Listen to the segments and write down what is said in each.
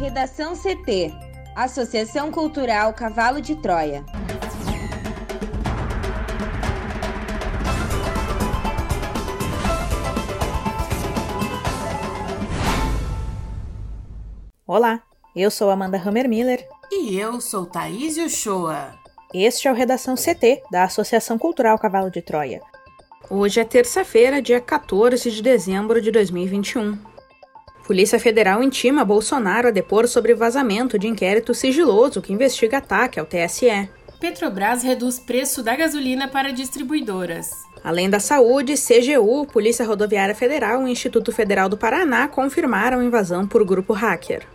Redação CT Associação Cultural Cavalo de Troia. Olá, eu sou Amanda Hammermiller. E eu sou Thaís Uchoa. Este é o Redação CT, da Associação Cultural Cavalo de Troia. Hoje é terça-feira, dia 14 de dezembro de 2021. Polícia Federal intima Bolsonaro a depor sobre vazamento de inquérito sigiloso que investiga ataque ao TSE. Petrobras reduz preço da gasolina para distribuidoras. Além da saúde, CGU, Polícia Rodoviária Federal e Instituto Federal do Paraná confirmaram a invasão por grupo hacker.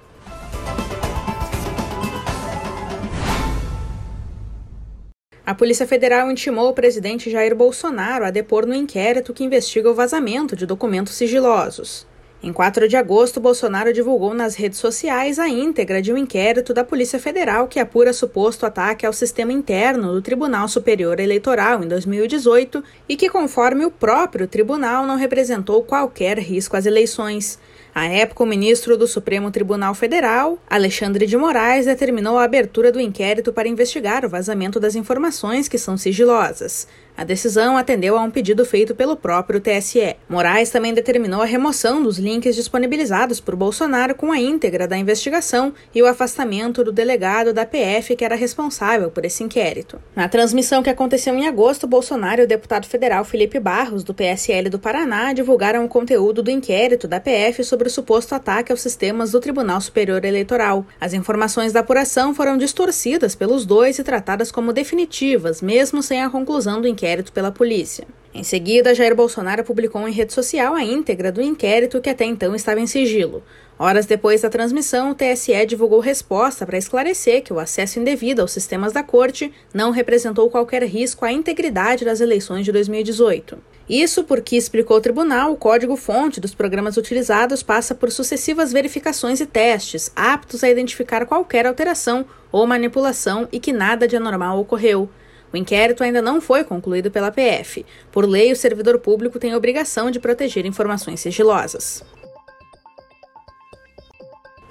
A Polícia Federal intimou o presidente Jair Bolsonaro a depor no inquérito que investiga o vazamento de documentos sigilosos. Em 4 de agosto, Bolsonaro divulgou nas redes sociais a íntegra de um inquérito da Polícia Federal que apura suposto ataque ao sistema interno do Tribunal Superior Eleitoral em 2018 e que, conforme o próprio tribunal, não representou qualquer risco às eleições. À época, o ministro do Supremo Tribunal Federal, Alexandre de Moraes, determinou a abertura do inquérito para investigar o vazamento das informações que são sigilosas. A decisão atendeu a um pedido feito pelo próprio TSE. Moraes também determinou a remoção dos links disponibilizados por Bolsonaro com a íntegra da investigação e o afastamento do delegado da PF que era responsável por esse inquérito. Na transmissão que aconteceu em agosto, Bolsonaro e o deputado federal Felipe Barros, do PSL do Paraná, divulgaram o conteúdo do inquérito da PF sobre o suposto ataque aos sistemas do Tribunal Superior Eleitoral. As informações da apuração foram distorcidas pelos dois e tratadas como definitivas, mesmo sem a conclusão do inquérito inquérito pela polícia. Em seguida, Jair Bolsonaro publicou em rede social a íntegra do inquérito que até então estava em sigilo. Horas depois da transmissão, o TSE divulgou resposta para esclarecer que o acesso indevido aos sistemas da corte não representou qualquer risco à integridade das eleições de 2018. Isso porque, explicou o tribunal, o código-fonte dos programas utilizados passa por sucessivas verificações e testes, aptos a identificar qualquer alteração ou manipulação e que nada de anormal ocorreu. O inquérito ainda não foi concluído pela PF. Por lei, o servidor público tem a obrigação de proteger informações sigilosas.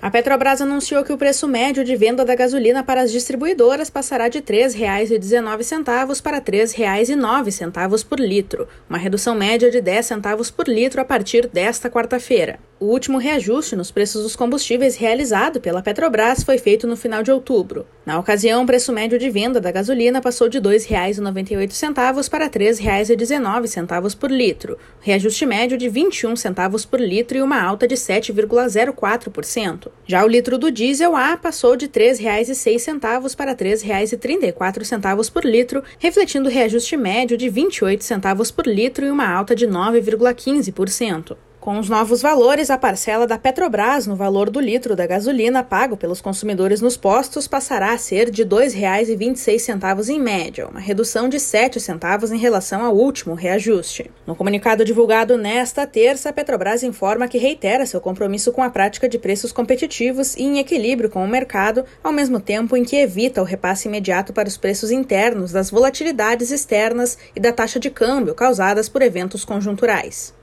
A Petrobras anunciou que o preço médio de venda da gasolina para as distribuidoras passará de R$ 3,19 para R$ 3,09 por litro, uma redução média de 10 centavos por litro a partir desta quarta-feira. O último reajuste nos preços dos combustíveis realizado pela Petrobras foi feito no final de outubro. Na ocasião, o preço médio de venda da gasolina passou de R$ 2,98 para R$ 3,19 por litro, reajuste médio de 21 centavos por litro e uma alta de 7,04%. Já o litro do diesel A passou de R$ 3,06 para R$ 3,34 por litro, refletindo reajuste médio de 28 centavos por litro e uma alta de 9,15%. Com os novos valores, a parcela da Petrobras no valor do litro da gasolina pago pelos consumidores nos postos passará a ser de R$ 2,26 em média, uma redução de 7 centavos em relação ao último reajuste. No comunicado divulgado nesta terça, a Petrobras informa que reitera seu compromisso com a prática de preços competitivos e em equilíbrio com o mercado, ao mesmo tempo em que evita o repasse imediato para os preços internos das volatilidades externas e da taxa de câmbio causadas por eventos conjunturais.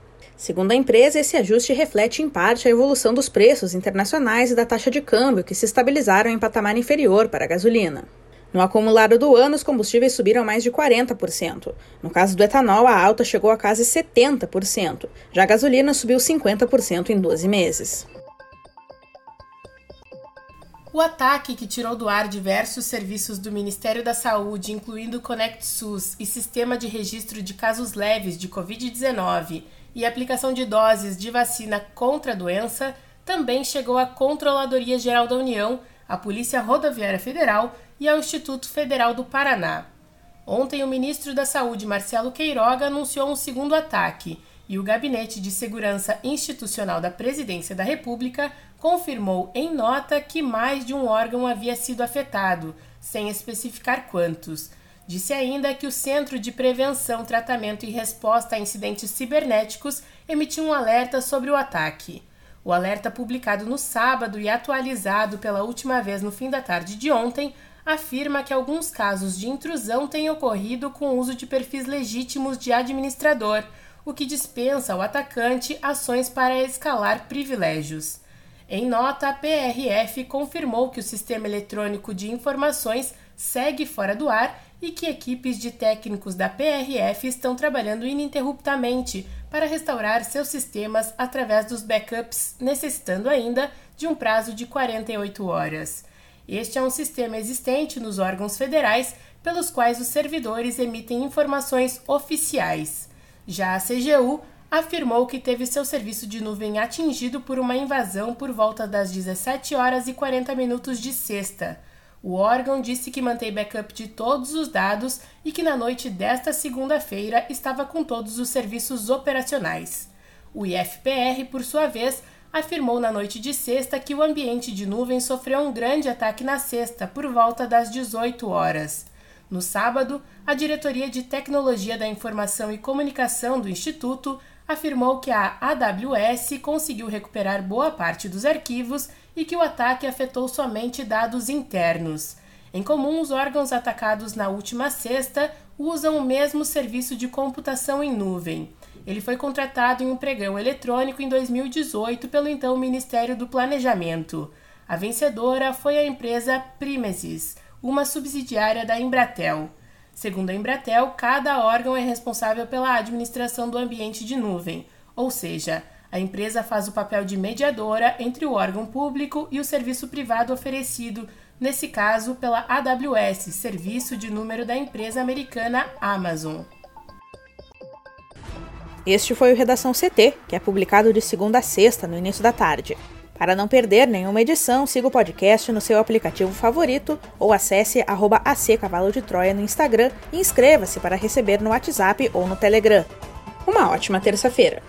Segundo a empresa, esse ajuste reflete em parte a evolução dos preços internacionais e da taxa de câmbio, que se estabilizaram em patamar inferior para a gasolina. No acumulado do ano, os combustíveis subiram mais de 40%. No caso do etanol, a alta chegou a quase 70%. Já a gasolina subiu 50% em 12 meses. O ataque que tirou do ar diversos serviços do Ministério da Saúde, incluindo o Conect SUS e Sistema de Registro de Casos Leves de Covid-19, e aplicação de doses de vacina contra a doença também chegou à Controladoria Geral da União, à Polícia Rodoviária Federal e ao Instituto Federal do Paraná. Ontem, o ministro da Saúde, Marcelo Queiroga, anunciou um segundo ataque e o Gabinete de Segurança Institucional da Presidência da República confirmou em nota que mais de um órgão havia sido afetado, sem especificar quantos. Disse ainda que o Centro de Prevenção, Tratamento e Resposta a Incidentes Cibernéticos emitiu um alerta sobre o ataque. O alerta, publicado no sábado e atualizado pela última vez no fim da tarde de ontem, afirma que alguns casos de intrusão têm ocorrido com o uso de perfis legítimos de administrador, o que dispensa ao atacante ações para escalar privilégios. Em nota, a PRF confirmou que o Sistema Eletrônico de Informações segue fora do ar e que equipes de técnicos da PRF estão trabalhando ininterruptamente para restaurar seus sistemas através dos backups, necessitando ainda de um prazo de 48 horas. Este é um sistema existente nos órgãos federais pelos quais os servidores emitem informações oficiais. Já a CGU afirmou que teve seu serviço de nuvem atingido por uma invasão por volta das 17 horas e 40 minutos de sexta. O órgão disse que mantém backup de todos os dados e que na noite desta segunda-feira estava com todos os serviços operacionais. O IFPR, por sua vez, afirmou na noite de sexta que o ambiente de nuvem sofreu um grande ataque na sexta, por volta das 18 horas. No sábado, a Diretoria de Tecnologia da Informação e Comunicação do Instituto afirmou que a AWS conseguiu recuperar boa parte dos arquivos e que o ataque afetou somente dados internos. Em comum, os órgãos atacados na última sexta usam o mesmo serviço de computação em nuvem. Ele foi contratado em um pregão eletrônico em 2018 pelo então Ministério do Planejamento. A vencedora foi a empresa Primesis, uma subsidiária da Embratel. Segundo a Embratel, cada órgão é responsável pela administração do ambiente de nuvem, ou seja, a empresa faz o papel de mediadora entre o órgão público e o serviço privado oferecido, nesse caso pela AWS, serviço de número da empresa americana Amazon. Este foi o Redação CT, que é publicado de segunda a sexta, no início da tarde. Para não perder nenhuma edição, siga o podcast no seu aplicativo favorito ou acesse arroba Cavalo de Troia no Instagram e inscreva-se para receber no WhatsApp ou no Telegram. Uma ótima terça-feira!